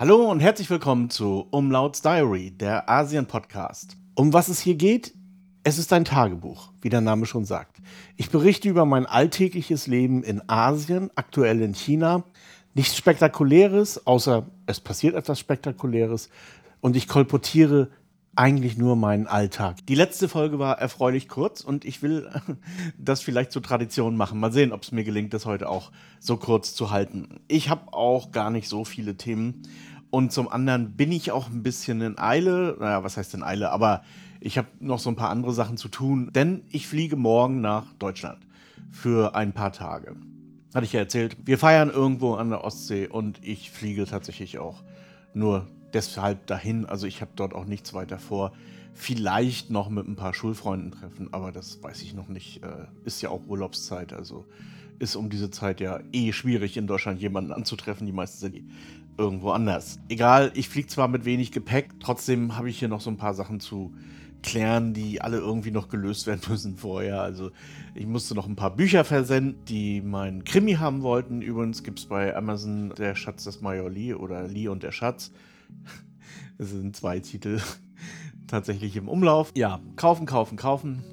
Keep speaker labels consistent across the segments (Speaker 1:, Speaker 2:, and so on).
Speaker 1: Hallo und herzlich willkommen zu Umlauts Diary, der Asien-Podcast. Um was es hier geht? Es ist ein Tagebuch, wie der Name schon sagt. Ich berichte über mein alltägliches Leben in Asien, aktuell in China. Nichts Spektakuläres, außer es passiert etwas Spektakuläres. Und ich kolportiere eigentlich nur meinen Alltag. Die letzte Folge war erfreulich kurz und ich will das vielleicht zur Tradition machen. Mal sehen, ob es mir gelingt, das heute auch so kurz zu halten. Ich habe auch gar nicht so viele Themen und zum anderen bin ich auch ein bisschen in Eile. Naja, was heißt in Eile? Aber ich habe noch so ein paar andere Sachen zu tun, denn ich fliege morgen nach Deutschland für ein paar Tage. Hatte ich ja erzählt. Wir feiern irgendwo an der Ostsee und ich fliege tatsächlich auch nur deshalb dahin. Also ich habe dort auch nichts weiter vor. Vielleicht noch mit ein paar Schulfreunden treffen, aber das weiß ich noch nicht. Äh, ist ja auch Urlaubszeit, also ist um diese Zeit ja eh schwierig in Deutschland jemanden anzutreffen. Die meisten sind irgendwo anders. Egal, ich fliege zwar mit wenig Gepäck, trotzdem habe ich hier noch so ein paar Sachen zu klären, die alle irgendwie noch gelöst werden müssen vorher. Also ich musste noch ein paar Bücher versenden, die meinen Krimi haben wollten. Übrigens gibt es bei Amazon Der Schatz des Major Lee oder Lee und der Schatz. Es sind zwei Titel tatsächlich im Umlauf. Ja, kaufen, kaufen, kaufen.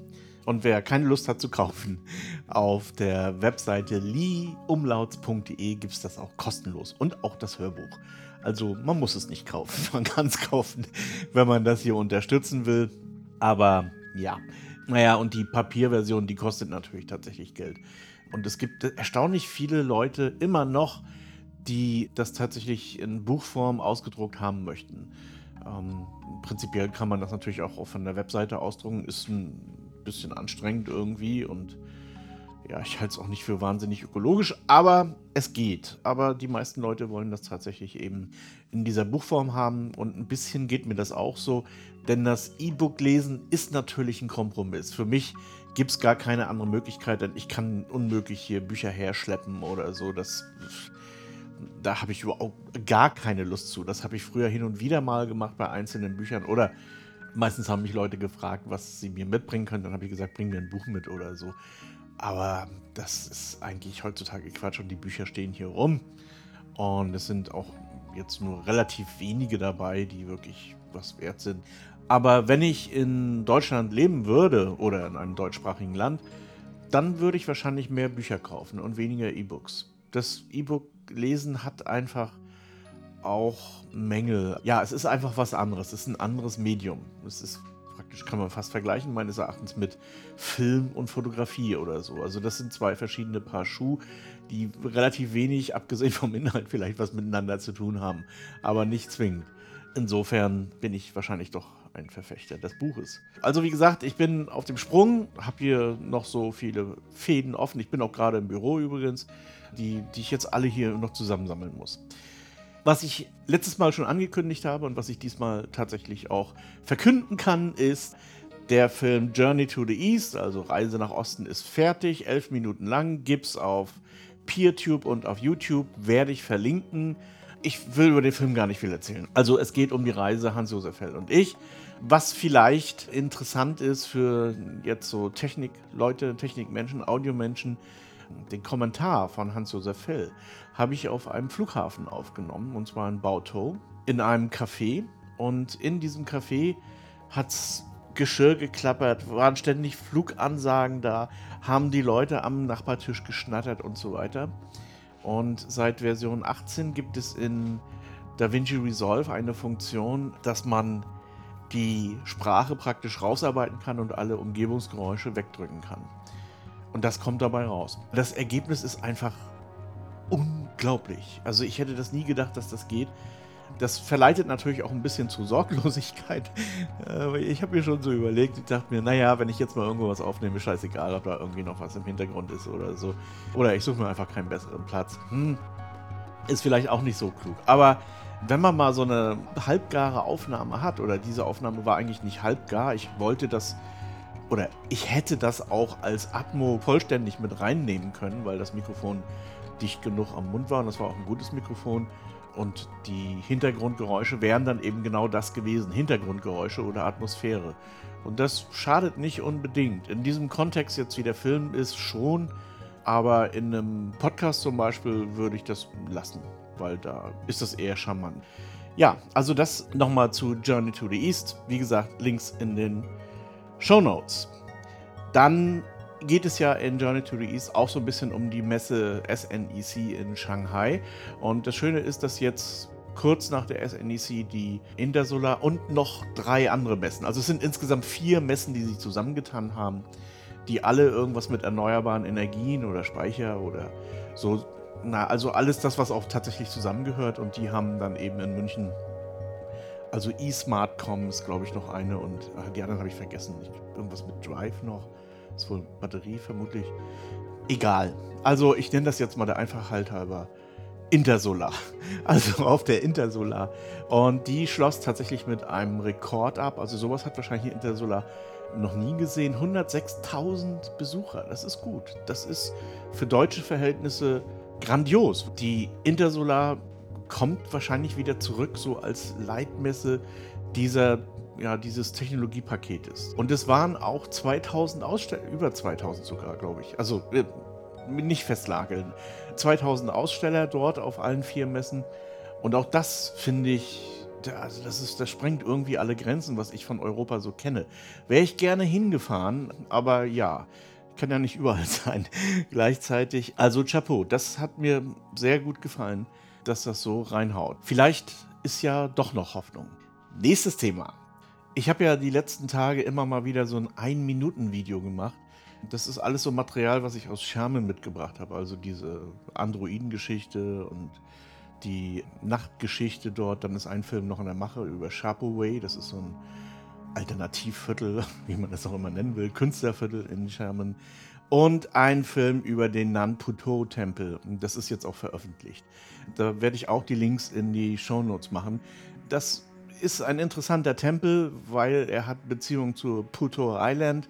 Speaker 1: Und wer keine Lust hat zu kaufen, auf der Webseite leeumlauts.de gibt es das auch kostenlos und auch das Hörbuch. Also man muss es nicht kaufen, man kann es kaufen, wenn man das hier unterstützen will. Aber ja, naja, und die Papierversion, die kostet natürlich tatsächlich Geld. Und es gibt erstaunlich viele Leute immer noch, die das tatsächlich in Buchform ausgedruckt haben möchten. Ähm, prinzipiell kann man das natürlich auch von der Webseite ausdrucken, ist ein bisschen anstrengend irgendwie und ja, ich halte es auch nicht für wahnsinnig ökologisch, aber es geht. Aber die meisten Leute wollen das tatsächlich eben in dieser Buchform haben und ein bisschen geht mir das auch so, denn das E-Book lesen ist natürlich ein Kompromiss. Für mich gibt es gar keine andere Möglichkeit, denn ich kann unmöglich hier Bücher herschleppen oder so. Das da habe ich überhaupt gar keine Lust zu. Das habe ich früher hin und wieder mal gemacht bei einzelnen Büchern oder meistens haben mich Leute gefragt, was sie mir mitbringen können. Dann habe ich gesagt, bring mir ein Buch mit oder so. Aber das ist eigentlich heutzutage Quatsch und die Bücher stehen hier rum. Und es sind auch jetzt nur relativ wenige dabei, die wirklich was wert sind. Aber wenn ich in Deutschland leben würde oder in einem deutschsprachigen Land, dann würde ich wahrscheinlich mehr Bücher kaufen und weniger E-Books. Das E-Book lesen hat einfach auch Mängel. Ja, es ist einfach was anderes. Es ist ein anderes Medium. Es ist praktisch, kann man fast vergleichen, meines Erachtens, mit Film und Fotografie oder so. Also, das sind zwei verschiedene Paar Schuhe, die relativ wenig, abgesehen vom Inhalt, vielleicht was miteinander zu tun haben, aber nicht zwingend. Insofern bin ich wahrscheinlich doch ein Verfechter des Buches. Also wie gesagt, ich bin auf dem Sprung, habe hier noch so viele Fäden offen. Ich bin auch gerade im Büro übrigens die, die ich jetzt alle hier noch zusammensammeln muss. Was ich letztes Mal schon angekündigt habe und was ich diesmal tatsächlich auch verkünden kann, ist, der Film Journey to the East, also Reise nach Osten, ist fertig, elf Minuten lang, gibt's auf PeerTube und auf YouTube, werde ich verlinken. Ich will über den Film gar nicht viel erzählen. Also es geht um die Reise Hans-Josef Fell und ich. Was vielleicht interessant ist für jetzt so Technikleute, Technikmenschen, Audiomenschen, den Kommentar von Hans-Josef Fell habe ich auf einem Flughafen aufgenommen, und zwar in Bauto, in einem Café. Und in diesem Café hat es Geschirr geklappert, waren ständig Flugansagen da, haben die Leute am Nachbartisch geschnattert und so weiter. Und seit Version 18 gibt es in DaVinci Resolve eine Funktion, dass man die Sprache praktisch rausarbeiten kann und alle Umgebungsgeräusche wegdrücken kann. Und das kommt dabei raus. Das Ergebnis ist einfach unglaublich. Also ich hätte das nie gedacht, dass das geht. Das verleitet natürlich auch ein bisschen zu Sorglosigkeit. ich habe mir schon so überlegt, ich dachte mir, naja, wenn ich jetzt mal irgendwo was aufnehme, scheißegal, ob da irgendwie noch was im Hintergrund ist oder so. Oder ich suche mir einfach keinen besseren Platz. Hm, ist vielleicht auch nicht so klug. Aber wenn man mal so eine halbgare Aufnahme hat, oder diese Aufnahme war eigentlich nicht halbgar, ich wollte das oder ich hätte das auch als Atmo vollständig mit reinnehmen können, weil das Mikrofon dicht genug am Mund war und das war auch ein gutes Mikrofon. Und die Hintergrundgeräusche wären dann eben genau das gewesen, Hintergrundgeräusche oder Atmosphäre. Und das schadet nicht unbedingt. In diesem Kontext jetzt, wie der Film ist, schon. Aber in einem Podcast zum Beispiel würde ich das lassen, weil da ist das eher charmant. Ja, also das nochmal zu Journey to the East. Wie gesagt, Links in den Show Notes. Dann geht es ja in Journey to the East auch so ein bisschen um die Messe SNEC in Shanghai. Und das Schöne ist, dass jetzt kurz nach der SNEC die Intersolar und noch drei andere Messen, also es sind insgesamt vier Messen, die sich zusammengetan haben, die alle irgendwas mit erneuerbaren Energien oder Speicher oder so, na, also alles das, was auch tatsächlich zusammengehört und die haben dann eben in München also eSmartcom ist, glaube ich, noch eine und ach, die anderen habe ich vergessen. Ich, irgendwas mit Drive noch. Ist wohl Batterie vermutlich. Egal. Also ich nenne das jetzt mal der Einfachheit halber Intersolar. Also auf der Intersolar. Und die schloss tatsächlich mit einem Rekord ab. Also sowas hat wahrscheinlich Intersolar noch nie gesehen. 106.000 Besucher. Das ist gut. Das ist für deutsche Verhältnisse grandios. Die Intersolar kommt wahrscheinlich wieder zurück, so als Leitmesse dieser ja, dieses Technologiepaketes. Und es waren auch 2000 Aussteller, über 2000 sogar, glaube ich. Also äh, nicht festlageln. 2000 Aussteller dort auf allen vier Messen. Und auch das finde ich, also das, ist, das sprengt irgendwie alle Grenzen, was ich von Europa so kenne. Wäre ich gerne hingefahren, aber ja, kann ja nicht überall sein gleichzeitig. Also Chapeau, das hat mir sehr gut gefallen, dass das so reinhaut. Vielleicht ist ja doch noch Hoffnung. Nächstes Thema. Ich habe ja die letzten Tage immer mal wieder so ein Ein-Minuten-Video gemacht. Das ist alles so Material, was ich aus Schermen mitgebracht habe. Also diese Androiden-Geschichte und die Nachtgeschichte dort. Dann ist ein Film noch in der Mache über Way. Das ist so ein Alternativviertel, wie man das auch immer nennen will, Künstlerviertel in Sherman. Und ein Film über den Nanputo-Tempel. Das ist jetzt auch veröffentlicht. Da werde ich auch die Links in die Shownotes machen. Das ist ein interessanter Tempel, weil er hat Beziehung zu Puto Island.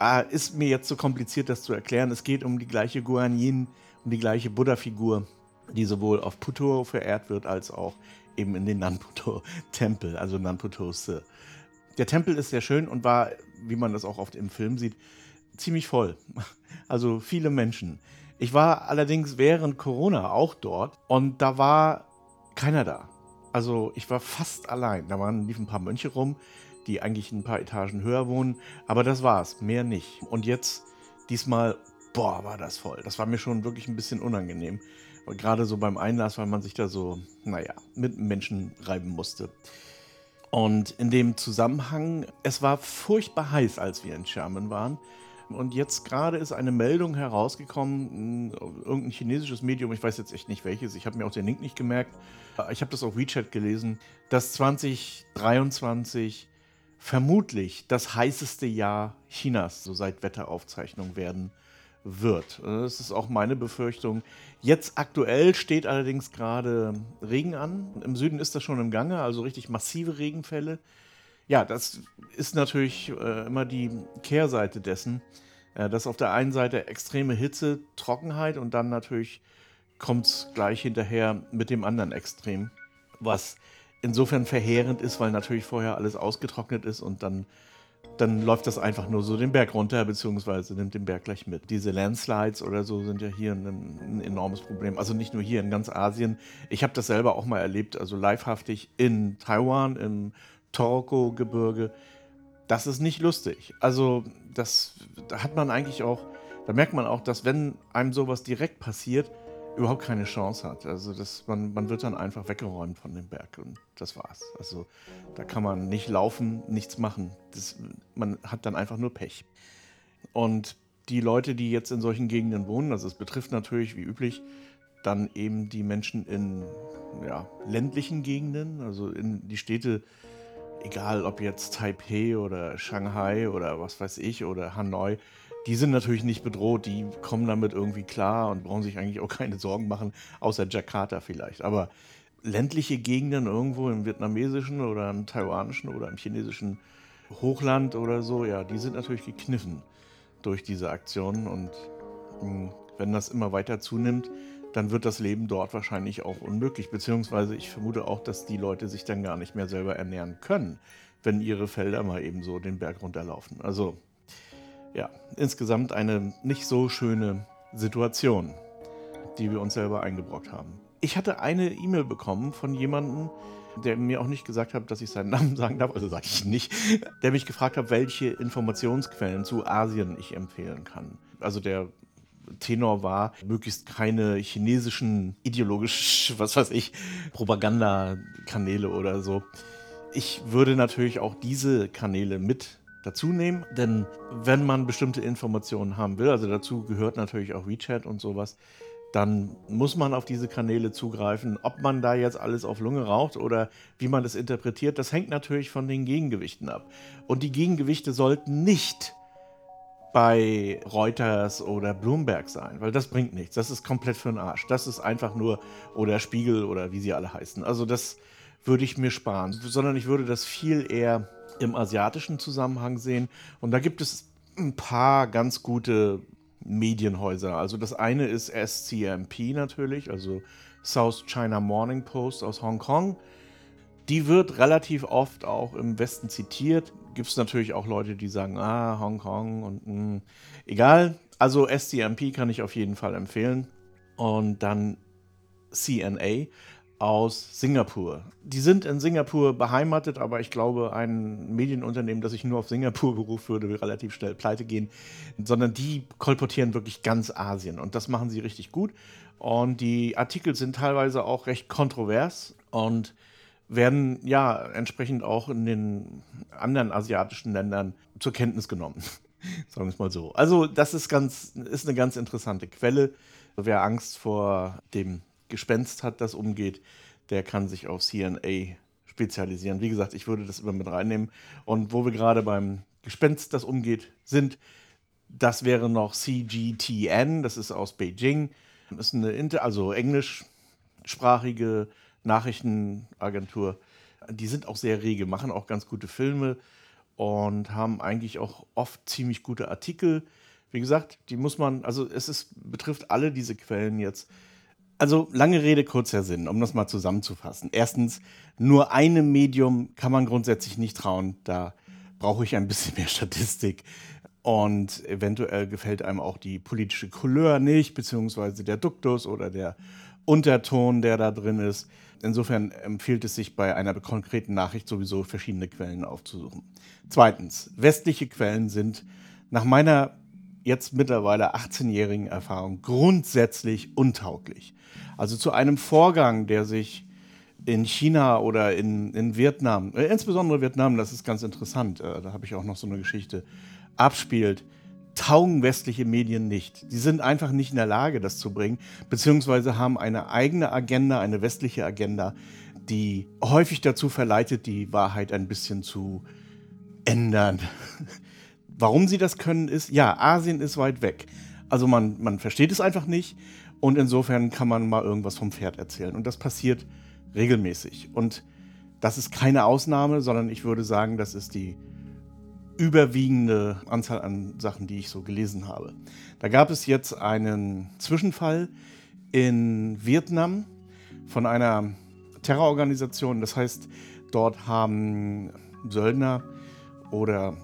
Speaker 1: Äh, ist mir jetzt so kompliziert, das zu erklären. Es geht um die gleiche Guanyin, um die gleiche Buddha-Figur, die sowohl auf Puto verehrt wird, als auch eben in den Nanputo-Tempel, also Nanputo-Se. Der Tempel ist sehr schön und war, wie man das auch oft im Film sieht, ziemlich voll. Also viele Menschen. Ich war allerdings während Corona auch dort und da war keiner da. Also ich war fast allein. Da waren liefen ein paar Mönche rum, die eigentlich ein paar Etagen höher wohnen. Aber das war's, mehr nicht. Und jetzt diesmal, boah, war das voll. Das war mir schon wirklich ein bisschen unangenehm. Gerade so beim Einlass, weil man sich da so, naja, mit Menschen reiben musste. Und in dem Zusammenhang, es war furchtbar heiß, als wir in Sherman waren. Und jetzt gerade ist eine Meldung herausgekommen, irgendein chinesisches Medium, ich weiß jetzt echt nicht welches, ich habe mir auch den Link nicht gemerkt. Ich habe das auf WeChat gelesen, dass 2023 vermutlich das heißeste Jahr Chinas, so seit Wetteraufzeichnung werden wird. Das ist auch meine Befürchtung. Jetzt aktuell steht allerdings gerade Regen an. Im Süden ist das schon im Gange, also richtig massive Regenfälle ja, das ist natürlich äh, immer die Kehrseite dessen, äh, dass auf der einen Seite extreme Hitze, Trockenheit und dann natürlich kommt es gleich hinterher mit dem anderen Extrem, was insofern verheerend ist, weil natürlich vorher alles ausgetrocknet ist und dann, dann läuft das einfach nur so den Berg runter, beziehungsweise nimmt den Berg gleich mit. Diese Landslides oder so sind ja hier ein, ein enormes Problem. Also nicht nur hier in ganz Asien. Ich habe das selber auch mal erlebt, also livehaftig in Taiwan, im Toroko-Gebirge. Das ist nicht lustig. Also, das da hat man eigentlich auch, da merkt man auch, dass wenn einem sowas direkt passiert, überhaupt keine Chance hat. Also das, man, man wird dann einfach weggeräumt von dem Berg und das war's. Also da kann man nicht laufen, nichts machen. Das, man hat dann einfach nur Pech. Und die Leute, die jetzt in solchen Gegenden wohnen, also es betrifft natürlich wie üblich dann eben die Menschen in ja, ländlichen Gegenden, also in die Städte egal ob jetzt Taipei oder Shanghai oder was weiß ich oder Hanoi, die sind natürlich nicht bedroht, die kommen damit irgendwie klar und brauchen sich eigentlich auch keine Sorgen machen, außer Jakarta vielleicht. Aber ländliche Gegenden irgendwo im vietnamesischen oder im taiwanischen oder im chinesischen Hochland oder so, ja, die sind natürlich gekniffen durch diese Aktionen und mh, hm, wenn das immer weiter zunimmt, dann wird das Leben dort wahrscheinlich auch unmöglich. Beziehungsweise ich vermute auch, dass die Leute sich dann gar nicht mehr selber ernähren können, wenn ihre Felder mal eben so den Berg runterlaufen. Also ja, insgesamt eine nicht so schöne Situation, die wir uns selber eingebrockt haben. Ich hatte eine E-Mail bekommen von jemandem, der mir auch nicht gesagt hat, dass ich seinen Namen sagen darf, also sage ich nicht, der mich gefragt hat, welche Informationsquellen zu Asien ich empfehlen kann. Also der Tenor war, möglichst keine chinesischen ideologisch, was weiß ich, Propagandakanäle oder so. Ich würde natürlich auch diese Kanäle mit dazu nehmen, denn wenn man bestimmte Informationen haben will, also dazu gehört natürlich auch WeChat und sowas, dann muss man auf diese Kanäle zugreifen. Ob man da jetzt alles auf Lunge raucht oder wie man das interpretiert, das hängt natürlich von den Gegengewichten ab. Und die Gegengewichte sollten nicht bei Reuters oder Bloomberg sein, weil das bringt nichts. Das ist komplett für den Arsch. Das ist einfach nur, oder Spiegel oder wie sie alle heißen. Also das würde ich mir sparen, sondern ich würde das viel eher im asiatischen Zusammenhang sehen. Und da gibt es ein paar ganz gute Medienhäuser. Also das eine ist SCMP natürlich, also South China Morning Post aus Hongkong. Die wird relativ oft auch im Westen zitiert. Gibt es natürlich auch Leute, die sagen, ah, Hongkong und mh. Hm, egal. Also SCMP kann ich auf jeden Fall empfehlen. Und dann CNA aus Singapur. Die sind in Singapur beheimatet, aber ich glaube, ein Medienunternehmen, das sich nur auf Singapur beruft, würde relativ schnell pleite gehen, sondern die kolportieren wirklich ganz Asien und das machen sie richtig gut. Und die Artikel sind teilweise auch recht kontrovers und werden ja entsprechend auch in den anderen asiatischen Ländern zur Kenntnis genommen. Sagen wir es mal so. Also, das ist, ganz, ist eine ganz interessante Quelle. Wer Angst vor dem Gespenst hat, das umgeht, der kann sich auf CNA spezialisieren. Wie gesagt, ich würde das immer mit reinnehmen. Und wo wir gerade beim Gespenst, das umgeht, sind, das wäre noch CGTN, das ist aus Beijing. Das ist eine also englischsprachige Nachrichtenagentur. Die sind auch sehr rege, machen auch ganz gute Filme und haben eigentlich auch oft ziemlich gute Artikel. Wie gesagt, die muss man, also es ist, betrifft alle diese Quellen jetzt. Also lange Rede, kurzer Sinn, um das mal zusammenzufassen. Erstens, nur einem Medium kann man grundsätzlich nicht trauen. Da brauche ich ein bisschen mehr Statistik. Und eventuell gefällt einem auch die politische Couleur nicht, beziehungsweise der Duktus oder der Unterton, der da drin ist. Insofern empfiehlt es sich bei einer konkreten Nachricht sowieso verschiedene Quellen aufzusuchen. Zweitens, westliche Quellen sind nach meiner jetzt mittlerweile 18-jährigen Erfahrung grundsätzlich untauglich. Also zu einem Vorgang, der sich in China oder in, in Vietnam, äh, insbesondere Vietnam, das ist ganz interessant, äh, da habe ich auch noch so eine Geschichte, abspielt, taugen westliche Medien nicht. Die sind einfach nicht in der Lage, das zu bringen, beziehungsweise haben eine eigene Agenda, eine westliche Agenda, die häufig dazu verleitet, die Wahrheit ein bisschen zu ändern. Warum sie das können, ist, ja, Asien ist weit weg. Also man, man versteht es einfach nicht und insofern kann man mal irgendwas vom Pferd erzählen. Und das passiert regelmäßig. Und das ist keine Ausnahme, sondern ich würde sagen, das ist die überwiegende Anzahl an Sachen, die ich so gelesen habe. Da gab es jetzt einen Zwischenfall in Vietnam von einer Terrororganisation. Das heißt, dort haben Söldner oder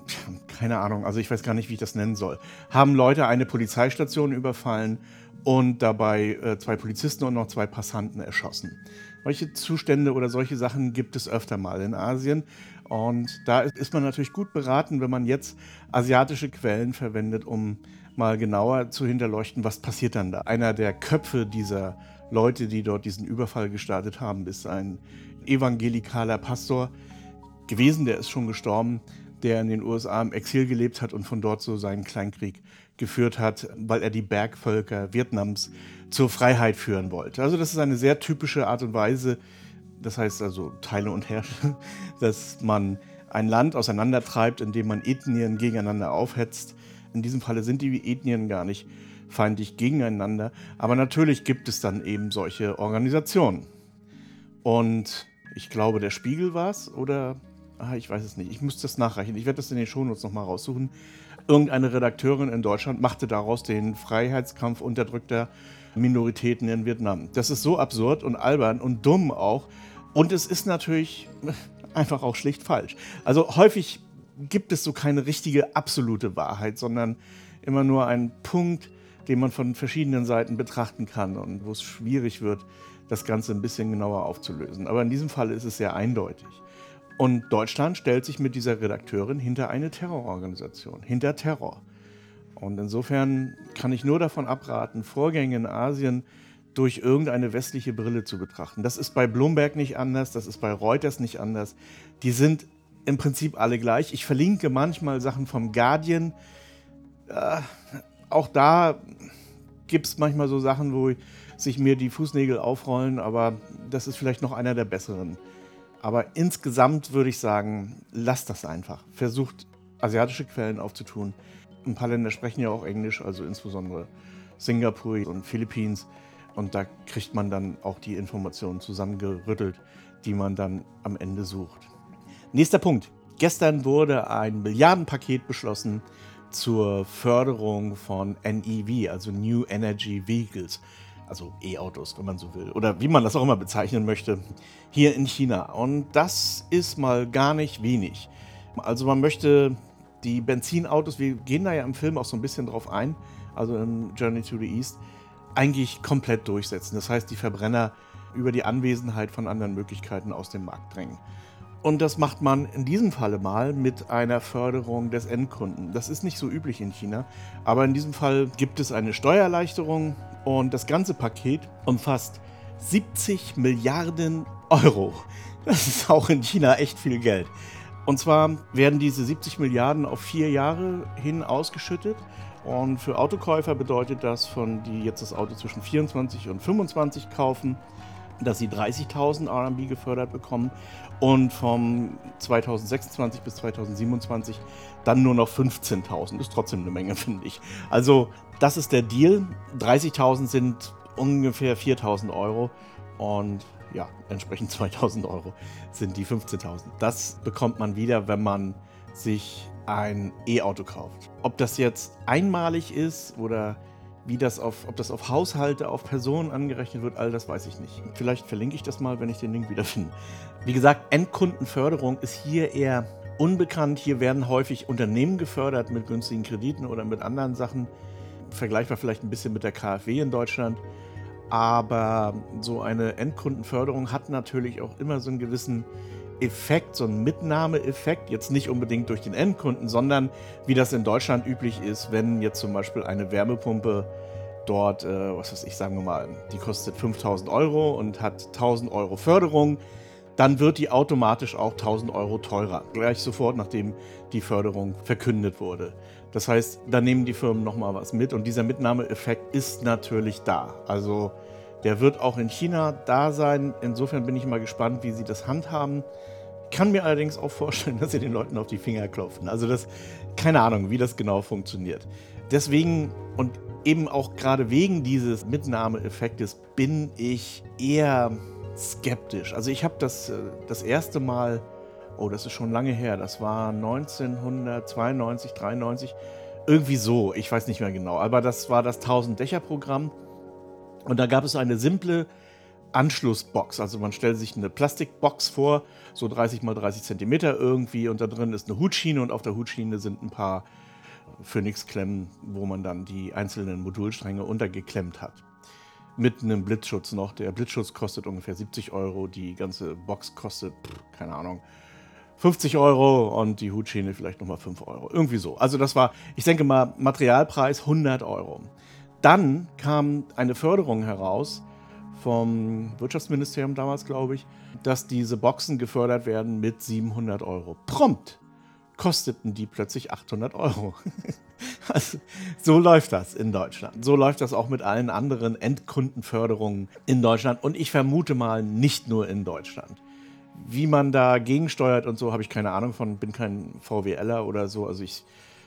Speaker 1: keine Ahnung, also ich weiß gar nicht, wie ich das nennen soll, haben Leute eine Polizeistation überfallen und dabei äh, zwei Polizisten und noch zwei Passanten erschossen. Solche Zustände oder solche Sachen gibt es öfter mal in Asien. Und da ist man natürlich gut beraten, wenn man jetzt asiatische Quellen verwendet, um mal genauer zu hinterleuchten, was passiert dann da. Einer der Köpfe dieser Leute, die dort diesen Überfall gestartet haben, ist ein evangelikaler Pastor gewesen, der ist schon gestorben, der in den USA im Exil gelebt hat und von dort so seinen Kleinkrieg geführt hat, weil er die Bergvölker Vietnams zur Freiheit führen wollte. Also das ist eine sehr typische Art und Weise, das heißt also Teile und Herrsche, dass man ein Land auseinandertreibt, indem man Ethnien gegeneinander aufhetzt. In diesem Falle sind die Ethnien gar nicht feindlich gegeneinander, aber natürlich gibt es dann eben solche Organisationen. Und ich glaube, der Spiegel war es oder ah, ich weiß es nicht. Ich muss das nachreichen. Ich werde das in den Shownotes nochmal raussuchen. Irgendeine Redakteurin in Deutschland machte daraus den Freiheitskampf unterdrückter Minoritäten in Vietnam. Das ist so absurd und albern und dumm auch. Und es ist natürlich einfach auch schlicht falsch. Also häufig gibt es so keine richtige absolute Wahrheit, sondern immer nur einen Punkt den man von verschiedenen Seiten betrachten kann und wo es schwierig wird, das Ganze ein bisschen genauer aufzulösen. Aber in diesem Fall ist es sehr eindeutig. Und Deutschland stellt sich mit dieser Redakteurin hinter eine Terrororganisation, hinter Terror. Und insofern kann ich nur davon abraten, Vorgänge in Asien durch irgendeine westliche Brille zu betrachten. Das ist bei Bloomberg nicht anders, das ist bei Reuters nicht anders. Die sind im Prinzip alle gleich. Ich verlinke manchmal Sachen vom Guardian. Äh, auch da gibt es manchmal so Sachen, wo sich mir die Fußnägel aufrollen, aber das ist vielleicht noch einer der besseren. Aber insgesamt würde ich sagen, lasst das einfach. Versucht asiatische Quellen aufzutun. Ein paar Länder sprechen ja auch Englisch, also insbesondere Singapur und Philippines. Und da kriegt man dann auch die Informationen zusammengerüttelt, die man dann am Ende sucht. Nächster Punkt. Gestern wurde ein Milliardenpaket beschlossen zur Förderung von NEV, also New Energy Vehicles, also E-Autos, wenn man so will, oder wie man das auch immer bezeichnen möchte, hier in China. Und das ist mal gar nicht wenig. Also man möchte die Benzinautos, wir gehen da ja im Film auch so ein bisschen drauf ein, also in Journey to the East, eigentlich komplett durchsetzen. Das heißt, die Verbrenner über die Anwesenheit von anderen Möglichkeiten aus dem Markt drängen. Und das macht man in diesem Falle mal mit einer Förderung des Endkunden. Das ist nicht so üblich in China, aber in diesem Fall gibt es eine Steuererleichterung und das ganze Paket umfasst 70 Milliarden Euro. Das ist auch in China echt viel Geld. Und zwar werden diese 70 Milliarden auf vier Jahre hin ausgeschüttet. Und für Autokäufer bedeutet das, von die jetzt das Auto zwischen 24 und 25 kaufen, dass sie 30.000 RMB gefördert bekommen und vom 2026 bis 2027 dann nur noch 15.000. Ist trotzdem eine Menge, finde ich. Also das ist der Deal. 30.000 sind ungefähr 4.000 Euro und ja, entsprechend 2.000 Euro sind die 15.000. Das bekommt man wieder, wenn man sich ein E-Auto kauft. Ob das jetzt einmalig ist oder wie das auf, ob das auf Haushalte, auf Personen angerechnet wird, all das weiß ich nicht. Vielleicht verlinke ich das mal, wenn ich den Link wieder finde. Wie gesagt, Endkundenförderung ist hier eher unbekannt. Hier werden häufig Unternehmen gefördert mit günstigen Krediten oder mit anderen Sachen. Vergleichbar vielleicht ein bisschen mit der KfW in Deutschland. Aber so eine Endkundenförderung hat natürlich auch immer so einen gewissen Effekt, so ein Mitnahmeeffekt, jetzt nicht unbedingt durch den Endkunden, sondern wie das in Deutschland üblich ist, wenn jetzt zum Beispiel eine Wärmepumpe dort, äh, was weiß ich, sagen wir mal, die kostet 5000 Euro und hat 1000 Euro Förderung, dann wird die automatisch auch 1000 Euro teurer, gleich sofort, nachdem die Förderung verkündet wurde. Das heißt, da nehmen die Firmen nochmal was mit und dieser Mitnahmeeffekt ist natürlich da. Also der wird auch in China da sein. Insofern bin ich mal gespannt, wie sie das handhaben. Kann mir allerdings auch vorstellen, dass sie den Leuten auf die Finger klopfen. Also das, keine Ahnung, wie das genau funktioniert. Deswegen und eben auch gerade wegen dieses Mitnahmeeffektes bin ich eher skeptisch. Also ich habe das äh, das erste Mal, oh, das ist schon lange her, das war 1992, 93, irgendwie so, ich weiß nicht mehr genau, aber das war das 1000-Dächer-Programm und da gab es eine simple Anschlussbox. Also man stellt sich eine Plastikbox vor, so 30 mal 30 Zentimeter irgendwie, und da drin ist eine Hutschiene und auf der Hutschiene sind ein paar Phoenix-Klemmen, wo man dann die einzelnen Modulstränge untergeklemmt hat. Mit einem Blitzschutz noch. Der Blitzschutz kostet ungefähr 70 Euro, die ganze Box kostet, keine Ahnung, 50 Euro und die Hutschiene vielleicht nochmal 5 Euro. Irgendwie so. Also das war, ich denke mal, Materialpreis 100 Euro. Dann kam eine Förderung heraus vom Wirtschaftsministerium damals, glaube ich, dass diese Boxen gefördert werden mit 700 Euro. Prompt kosteten die plötzlich 800 Euro. also, so läuft das in Deutschland. So läuft das auch mit allen anderen Endkundenförderungen in Deutschland und ich vermute mal nicht nur in Deutschland. Wie man da gegensteuert und so, habe ich keine Ahnung von, bin kein VWLer oder so. Also ich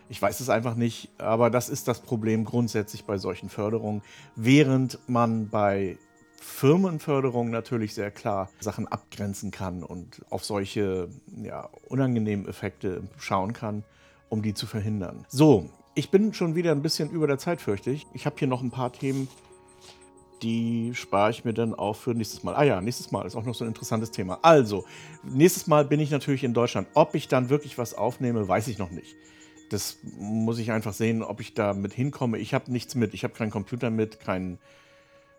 Speaker 1: ich weiß es einfach nicht, aber das ist das Problem grundsätzlich bei solchen Förderungen. Während man bei Firmenförderung natürlich sehr klar Sachen abgrenzen kann und auf solche ja, unangenehmen Effekte schauen kann, um die zu verhindern. So, ich bin schon wieder ein bisschen über der Zeit, fürchte ich. Ich habe hier noch ein paar Themen, die spare ich mir dann auch für nächstes Mal. Ah ja, nächstes Mal ist auch noch so ein interessantes Thema. Also, nächstes Mal bin ich natürlich in Deutschland. Ob ich dann wirklich was aufnehme, weiß ich noch nicht. Das muss ich einfach sehen, ob ich da mit hinkomme. Ich habe nichts mit. Ich habe keinen Computer mit, kein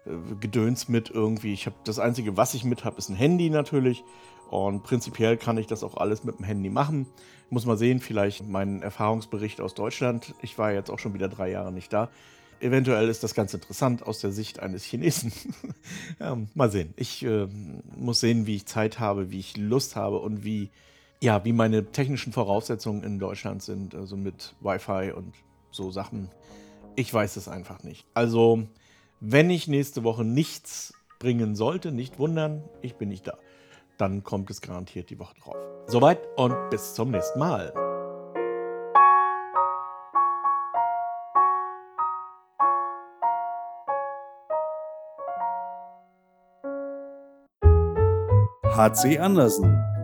Speaker 1: äh, Gedöns mit irgendwie. Ich habe das Einzige, was ich mit habe, ist ein Handy natürlich. Und prinzipiell kann ich das auch alles mit dem Handy machen. Muss mal sehen, vielleicht meinen Erfahrungsbericht aus Deutschland. Ich war jetzt auch schon wieder drei Jahre nicht da. Eventuell ist das ganz interessant aus der Sicht eines Chinesen. ja, mal sehen. Ich äh, muss sehen, wie ich Zeit habe, wie ich Lust habe und wie, ja, wie meine technischen Voraussetzungen in Deutschland sind. Also mit Wi-Fi und so Sachen. Ich weiß es einfach nicht. Also, wenn ich nächste Woche nichts bringen sollte, nicht wundern, ich bin nicht da. Dann kommt es garantiert die Woche drauf. Soweit und bis zum nächsten Mal.
Speaker 2: HC Andersen.